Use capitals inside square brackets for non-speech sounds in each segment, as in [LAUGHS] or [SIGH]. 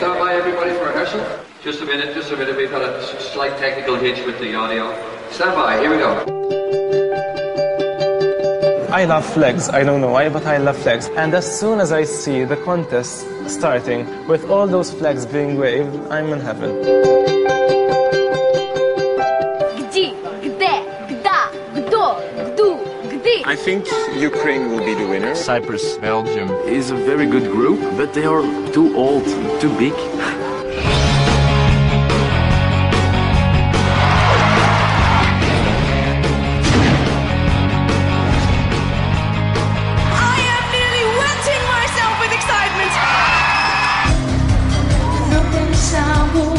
stand by everybody for rehearsal? Just a minute, just a minute. We've had a slight technical hitch with the audio. Stand by, here we go. I love flags. I don't know why, but I love flags. And as soon as I see the contest starting with all those flags being waved, I'm in heaven. Think Ukraine will be the winner. Cyprus, Belgium. is a very good group, but they are too old, too big. I am nearly wetting myself with excitement.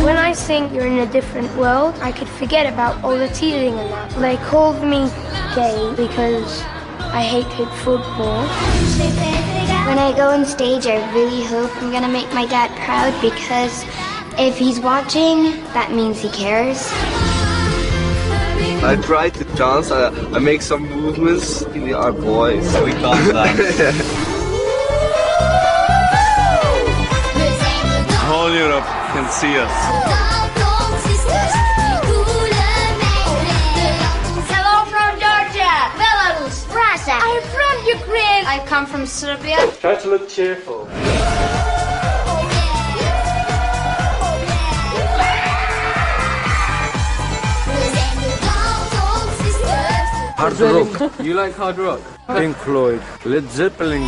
When I think you're in a different world, I could forget about all the teasing and that. They called me gay because I hated football. When I go on stage, I really hope I'm gonna make my dad proud because if he's watching, that means he cares. I try to dance. I, I make some movements in the our boys. [LAUGHS] We can't dance. [LAUGHS] Whole Europe can see us. I come from Serbia. Try to look cheerful. Hard rock. you like hard rock? Pink Floyd, Led Zeppelin.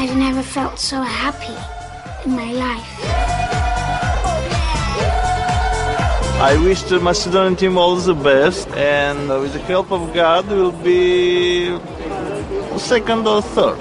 I've never felt so happy in my life. I wish the Macedonian team all the best, and with the help of God, we will be second or third.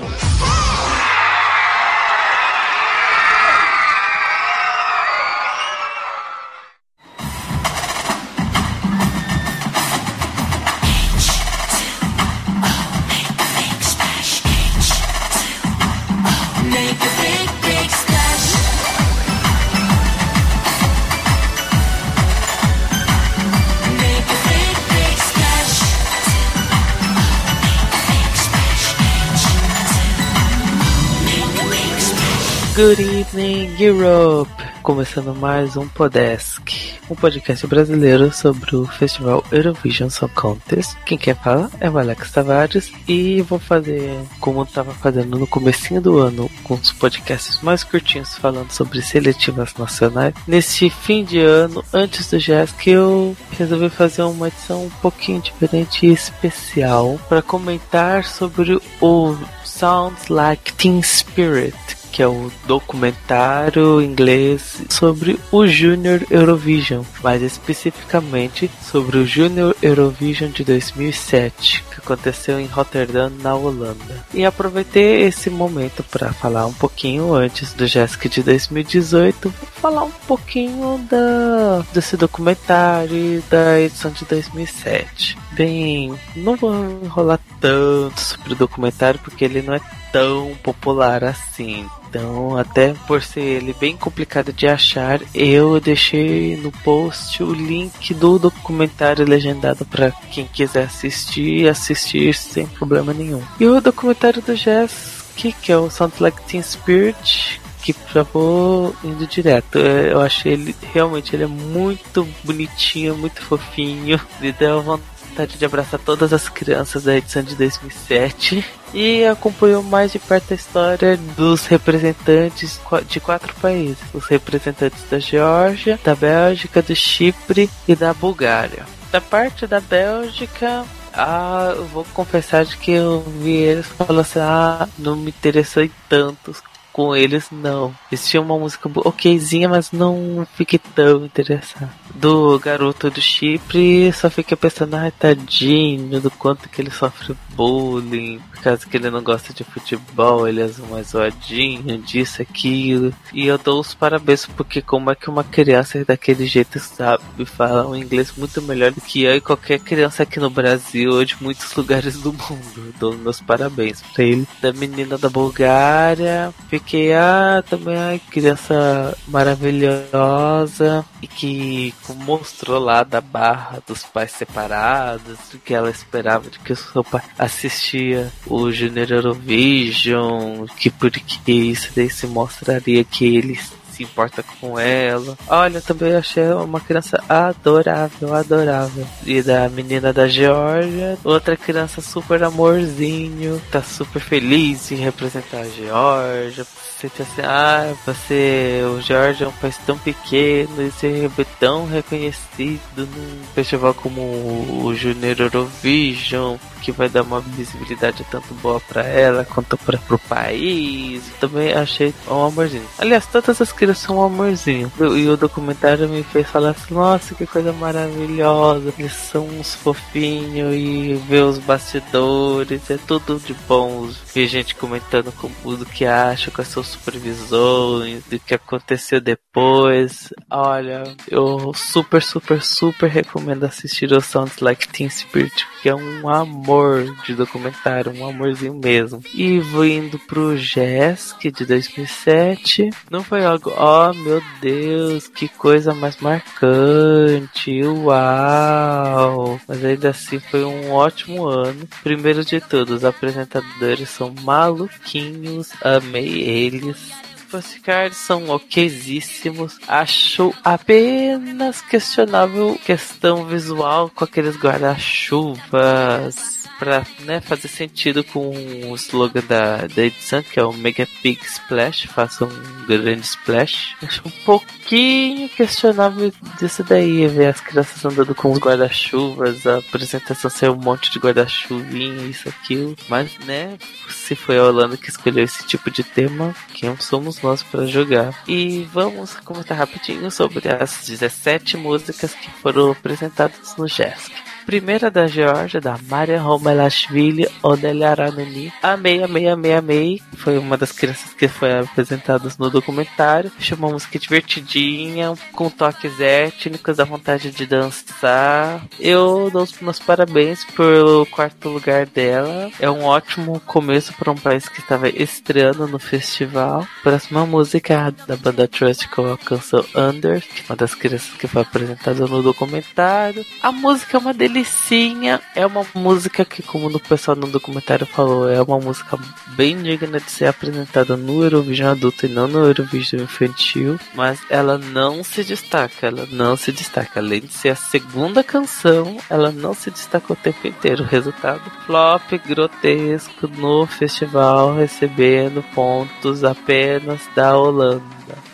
Good evening, Europe! Começando mais um Podesk, um podcast brasileiro sobre o festival Eurovision Song Contest. Quem quer falar é o Alex Tavares e vou fazer como eu estava fazendo no comecinho do ano, com os podcasts mais curtinhos falando sobre seletivas nacionais. Nesse fim de ano, antes do que eu resolvi fazer uma edição um pouquinho diferente e especial para comentar sobre o Sounds Like Teen Spirit, que é o documentário inglês sobre o Junior Eurovision, mais especificamente sobre o Junior Eurovision de 2007, que aconteceu em Rotterdam, na Holanda. E aproveitei esse momento para falar um pouquinho antes do Jessica de 2018, falar um pouquinho da desse documentário da edição de 2007. Bem, não vou enrolar tanto sobre o documentário porque ele não é tão popular assim. Então, até por ser ele bem complicado de achar, eu deixei no post o link do documentário legendado para quem quiser assistir, assistir sem problema nenhum. E o documentário do Jess, que, que é o Sound Like Teen Spirit, que já vou indo direto. É, Eu achei ele realmente ele é muito bonitinho, muito fofinho. Me deu vontade de abraçar todas as crianças da edição de 2007 e acompanhou mais de perto a história dos representantes de quatro países: os representantes da Geórgia, da Bélgica, do Chipre e da Bulgária. Da parte da Bélgica, ah, eu vou confessar de que eu vi eles falando assim: ah, não me interessei tanto com eles, não. Eles tinham uma música okzinha, mas não fiquei tão interessado. Do garoto do Chipre, só fiquei pensando, ai, tadinho, do quanto que ele sofre bullying, por causa que ele não gosta de futebol, ele é mais zoadinho, disso, aquilo. E eu dou os parabéns, porque como é que uma criança daquele jeito sabe falar um inglês muito melhor do que eu e qualquer criança aqui no Brasil ou de muitos lugares do mundo. Eu dou meus parabéns pra ele. Da menina da Bulgária, fiquei fiquei, ah, também a criança maravilhosa e que mostrou lá da barra dos pais separados, que ela esperava de que o seu pai assistia o Junior Eurovision, que porque isso daí se mostraria que eles se importa com ela. Olha, também achei uma criança adorável, adorável. E da menina da Geórgia, outra criança super amorzinho, tá super feliz em representar a Geórgia. Sente assim, ah, você, o Geórgia é um país tão pequeno e ser tão reconhecido num festival como o Junior Eurovision que vai dar uma visibilidade tanto boa para ela quanto para pro país. Também achei um amorzinho. Aliás, todas as crianças são um amorzinho. E o documentário me fez falar assim: nossa, que coisa maravilhosa. Eles são uns fofinhos e ver os bastidores. É tudo de bom. Ver gente comentando como, do que acha, com as suas supervisões, do que aconteceu depois. Olha, eu super, super, super recomendo assistir o Sounds Like Teen Spirit, que é um amor amor de documentário, um amorzinho mesmo. E vou indo pro Jesk de 2007. Não foi algo, oh meu Deus, que coisa mais marcante, uau! Mas ainda assim foi um ótimo ano. Primeiro de tudo, os apresentadores são maluquinhos, amei eles. Pussycat são okzíssimos. Acho apenas questionável questão visual com aqueles guarda-chuvas pra né, fazer sentido com o slogan da, da edição, que é o Mega Big Splash, faça um grande splash. Acho um pouquinho questionável disso daí, ver as crianças andando com os guarda-chuvas, a apresentação ser um monte de guarda-chuvinha, isso, aquilo. Mas, né, se foi a Holanda que escolheu esse tipo de tema, quem somos nós para jogar? E vamos comentar rapidinho sobre as 17 músicas que foram apresentadas no JESC. Primeira da Georgia, da Maria Romelashvili Odelia Aranuni. Amei, amei, amei, amei. Foi uma das crianças que foi apresentada no documentário. Chamou uma música divertidinha, com toques étnicos, a vontade de dançar. Eu dou os meus parabéns pelo quarto lugar dela. É um ótimo começo para um país que estava estreando no festival. Próxima música é da banda Trust com a canção Under, que é uma das crianças que foi apresentada no documentário. A música é uma delícia delicinha. É uma música que, como o pessoal no documentário falou, é uma música bem digna de ser apresentada no Eurovision adulto e não no Eurovision infantil. Mas ela não se destaca, ela não se destaca. Além de ser a segunda canção, ela não se destaca o tempo inteiro. Resultado: flop grotesco no festival, recebendo pontos apenas da Holanda.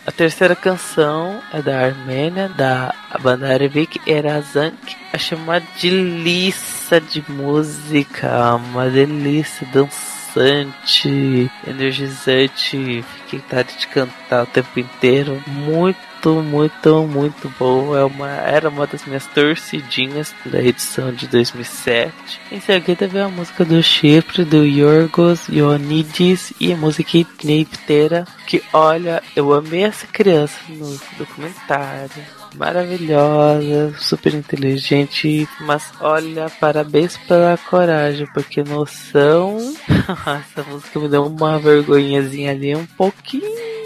A terceira canção é da Armênia, da banda Arevik Erazank. Achei uma delícia de música, uma delícia dançante, energizante. Fiquei tarde de cantar o tempo inteiro. Muito muito, muito boa. É uma, era uma das minhas torcidinhas da edição de 2007. Em seguida veio a música do Chipre, do Yorgos Ioannidis e a música inteira. Que olha, eu amei essa criança no documentário maravilhosa, super inteligente, mas olha, parabéns pela coragem, porque noção, [LAUGHS] essa música me deu uma vergonhazinha ali um pouquinho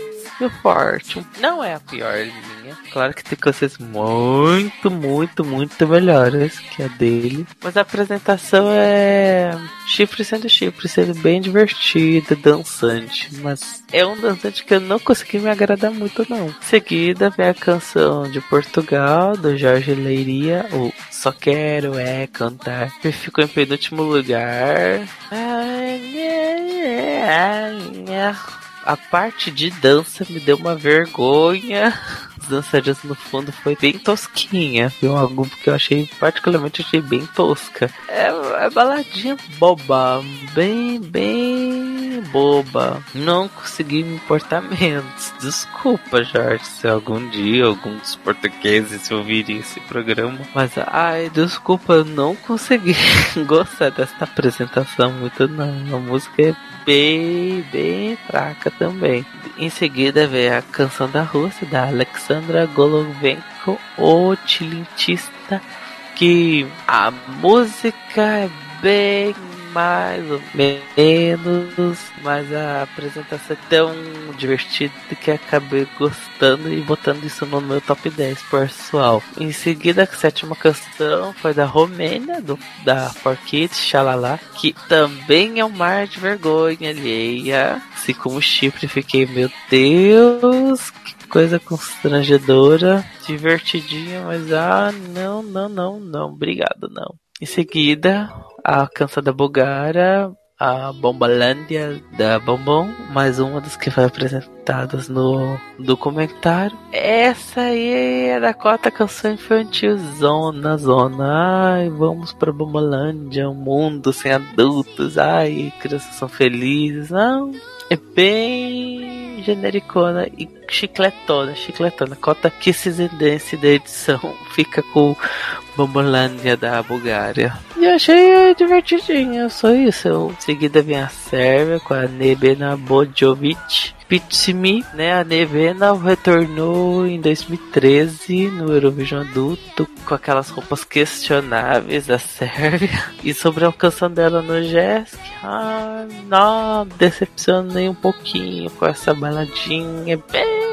forte. Não é a pior linha. Claro que tem coisas muito, muito, muito melhores que a dele. Mas a apresentação é chifre sendo chifre, sendo bem divertida, dançante. Mas é um dançante que eu não consegui me agradar muito, não. Em seguida vem a canção de Portugal, do Jorge Leiria, o Só Quero É Cantar, que ficou em penúltimo lugar. Ai, ai, ai, ai a parte de dança me deu uma vergonha. Os dançarinos no fundo foi bem tosquinha, viu? Algo que eu achei, particularmente, achei bem tosca. É, é baladinha boba, bem, bem boba. Não consegui me importar menos. Desculpa, Jorge, se algum dia algum dos portugueses ouvirem esse programa. Mas, ai, desculpa, não consegui [LAUGHS] gostar dessa apresentação muito, não. A música é bem, bem fraca também. Em seguida veio a canção da Rússia, da Alexandra Golovenko, o tilintista, que a música é bem mais ou menos, mas a apresentação é tão divertida que acabei gostando e botando isso no meu top 10 pessoal. Em seguida, a sétima canção foi da Romênia, do, da For Kids, Xalala, que também é um mar de vergonha alheia. Assim como o chifre, fiquei, meu Deus, que coisa constrangedora, divertidinha, mas ah, não, não, não, não, obrigado, não. Em seguida, a canção da Bulgária, a Bombalândia da Bombom, mais uma das que foi apresentadas no documentário. Essa aí é da cota canção infantil Zona Zona. Ai, vamos pra Bombalândia, um mundo sem adultos. Ai, crianças são felizes. Não, é bem genericona e chicletona, chicletona. Cota que Dance da edição fica com Bombolândia da Bulgária. E achei divertidinho, só isso. Eu, seguida vem a Sérvia com a Nebena Bojovic. Pitsimi, né? A Nevena retornou em 2013 no Eurovision adulto com aquelas roupas questionáveis da Sérvia. E sobre a canção dela no Jesk, ah, não decepcionei um pouquinho com essa baladinha bem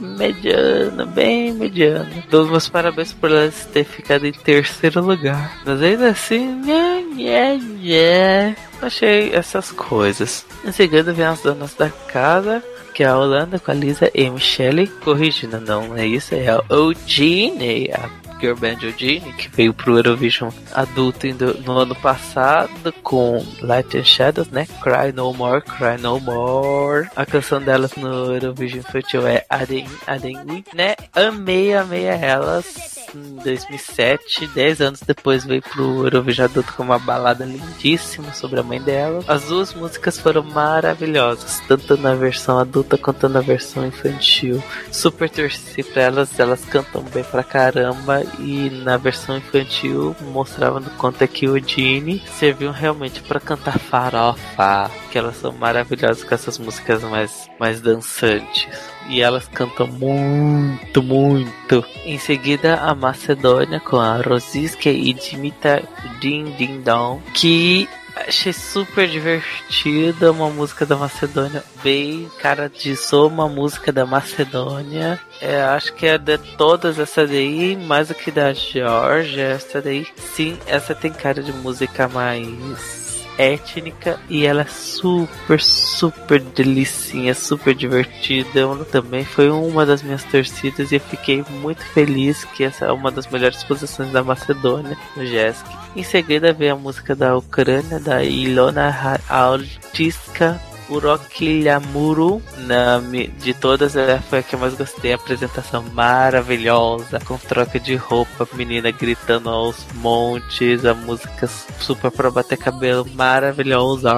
mediana, bem mediana. Dou meus parabéns por elas ter ficado em terceiro lugar. Mas ainda assim, yeah, yeah, yeah. achei essas coisas. Em seguida vem as donas da casa, que é a Holanda com a Lisa e Michelle. Corrigindo, não é isso, é a Eugene, a Girl Band Eugene, que veio pro Eurovision adulto no ano passado com Light and Shadows, né? Cry No More, Cry No More. A canção delas no Eurovision infantil é Aden, Aden, né? Amei, amei elas em 2007, 10 anos depois veio pro Eurovision Adulto com uma balada lindíssima sobre a mãe dela. As duas músicas foram maravilhosas, tanto na versão adulta quanto na versão infantil. Super torci pra elas, elas cantam bem pra caramba e na versão infantil mostrava no quanto é que o Dini serviu realmente para cantar farofa, que elas são maravilhosas com essas músicas mais, mais dançantes e elas cantam muito, muito. Em seguida, a Macedônia com a Rosiska e Dimitar Din Din Dong, que achei super divertida, uma música da Macedônia bem cara de sou uma música da Macedônia. É, acho que é de todas essa daí, mais do que da Georgia, essa daí. Sim, essa tem cara de música mais étnica e ela é super, super delicinha, super divertida. Também foi uma das minhas torcidas e eu fiquei muito feliz que essa é uma das melhores posições da Macedônia no Jesk. Em seguida vem a música da Ucrânia, da Ilona Altiska Urokilhamuru, na, de todas, ela foi a que eu mais gostei. A apresentação maravilhosa, com troca de roupa, menina gritando aos montes, a música super pra bater cabelo, maravilhosa.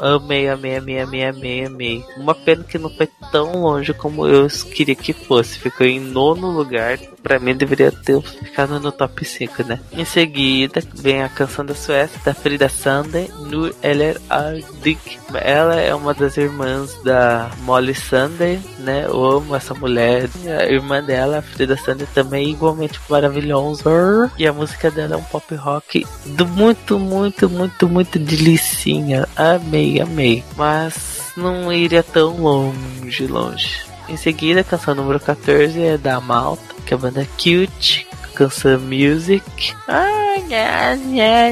Amei, amei, amei, amei, amei, amei. Uma pena que não foi tão longe como eu queria que fosse. Ficou em nono lugar. Pra mim deveria ter ficado no top 5, né? Em seguida vem a canção da Suécia, da Frida Sande, Nur Eller Ardik. Ela é uma das irmãs da Molly Sander, né? Eu amo essa mulher. A irmã dela, a Frida Sander, também é igualmente maravilhosa. E a música dela é um pop rock do muito, muito, muito, muito delicinha. Amei, amei. Mas não iria tão longe, longe. Em seguida, a canção número 14 é da Malta, que é a banda Cute, canção Music. Ah, nha,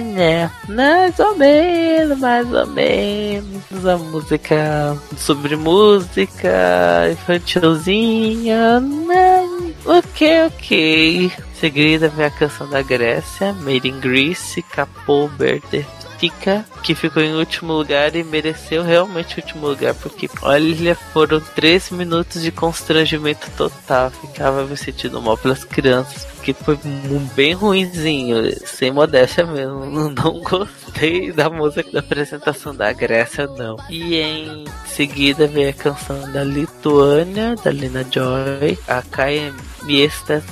nha. Mais ou menos, mais ou menos. A música sobre música infantilzinha. Ok, ok. Seguida vem a canção da Grécia, Made in Greece, Capo Verde Tica, que ficou em último lugar e mereceu realmente o último lugar, porque olha, foram três minutos de constrangimento total. Ficava me sentindo mal pelas crianças, porque foi bem ruinzinho, sem modéstia mesmo. [LAUGHS] Não gostei da música da apresentação da Grécia, não. E em seguida veio a canção da Lituânia, da Lina Joy, a Kaia Miestas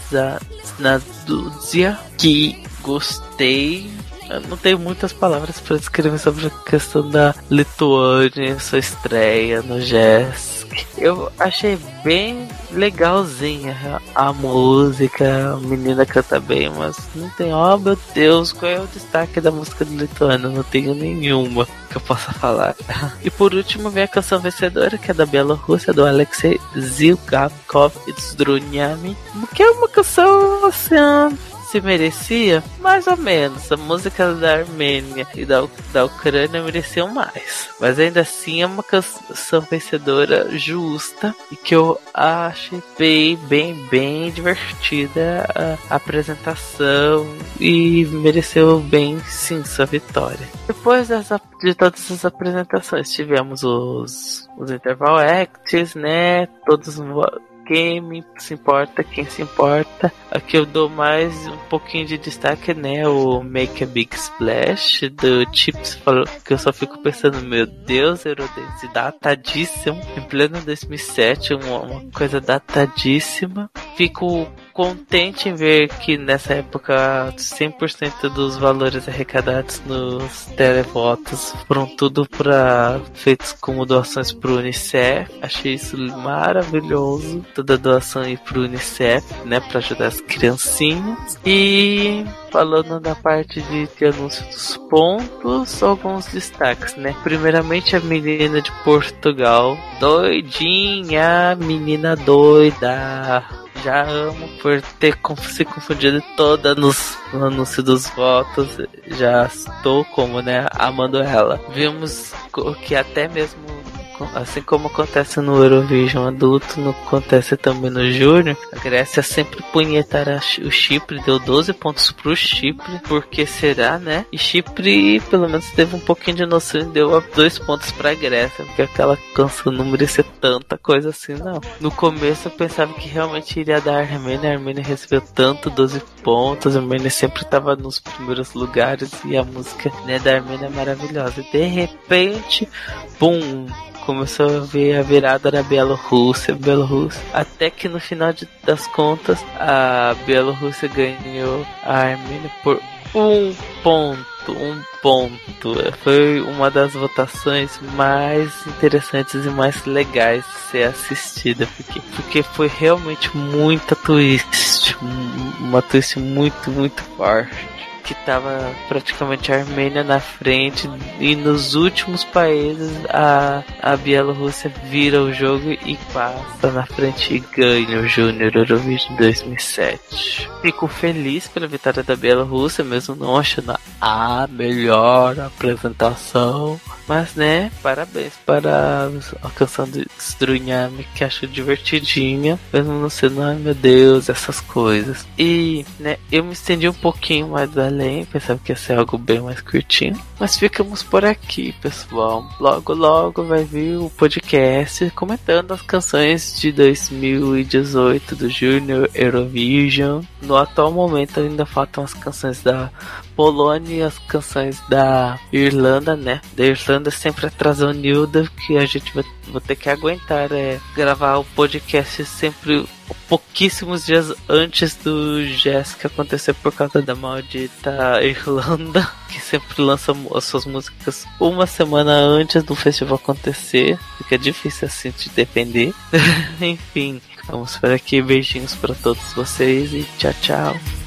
Naduzia, que gostei eu não tenho muitas palavras para descrever sobre a questão da Lituânia, sua estreia no Jazz. Eu achei bem legalzinha a música, a menina canta bem, mas não tem, oh meu Deus, qual é o destaque da música do Lituano? Não tenho nenhuma que eu possa falar. E por último vem a canção vencedora, que é da Bielorrússia, do Alexei Zilgakov e Zdrunyami, que é uma canção assim se merecia? Mais ou menos. A música da Armênia e da, da Ucrânia mereciam mais. Mas ainda assim é uma canção vencedora justa e que eu achei bem, bem, bem divertida a apresentação e mereceu bem sim sua vitória. Depois dessa, de todas as apresentações, tivemos os, os interval acts, né? Todos game, se importa quem se importa. Aqui eu dou mais um pouquinho de destaque, né? O Make a Big Splash do Chips falou que eu só fico pensando, meu Deus, Eurodance, datadíssimo. Em pleno 2007, uma, uma coisa datadíssima. Fico contente em ver que nessa época 100% dos valores arrecadados nos televotos foram tudo para feitos como doações para o Unicef. Achei isso maravilhoso, toda doação ir para o Unicef, né, para ajudar as criancinhas. E falando da parte de, de anúncio dos pontos, alguns destaques, né? Primeiramente a menina de Portugal, doidinha, menina doida já amo por ter se confundido toda nos, no anúncio dos votos. Já estou como, né, amando ela. Vimos que até mesmo assim como acontece no Eurovision adulto, acontece também no Júnior, a Grécia sempre punhetará o Chipre, deu 12 pontos pro Chipre, porque será, né? E Chipre, pelo menos, teve um pouquinho de noção e deu dois pontos pra Grécia, porque aquela canção não merecia tanta coisa assim, não. No começo eu pensava que realmente iria dar a Armênia, a Armênia recebeu tanto 12 pontos, a Armênia sempre estava nos primeiros lugares e a música né, da Armênia é maravilhosa. De repente, bum, começou a ver a virada da Bielorrússia, Bielorrússia, até que no final de, das contas a Bielorrússia ganhou a Armênia por um ponto, um ponto. Foi uma das votações mais interessantes e mais legais de ser assistida, porque, porque foi realmente muita twist, uma twist muito, muito forte que tava praticamente a Armênia na frente e nos últimos países a, a Bielorrússia vira o jogo e passa na frente e ganha o Júnior Eurovision 2007. Fico feliz pela vitória da Bielorrússia, mesmo não achando a melhor apresentação, mas né, parabéns para a canção de Strunhami que acho divertidinha, mesmo não sendo, ai meu Deus, essas coisas. E né, eu me estendi um pouquinho mais além além, pensava que ia ser algo bem mais curtinho. Mas ficamos por aqui, pessoal. Logo, logo vai vir o podcast comentando as canções de 2018 do Junior Eurovision. No atual momento ainda faltam as canções da Polônia e as canções da Irlanda, né? Da Irlanda sempre atrasou Nilda, que a gente vai, vai ter que aguentar é gravar o podcast sempre pouquíssimos dias antes do Jéssica acontecer por causa da maldita Irlanda, [LAUGHS] que sempre lança as suas músicas uma semana antes do festival acontecer. Fica difícil assim de depender. [LAUGHS] Enfim, vamos por aqui. Beijinhos para todos vocês e tchau, tchau.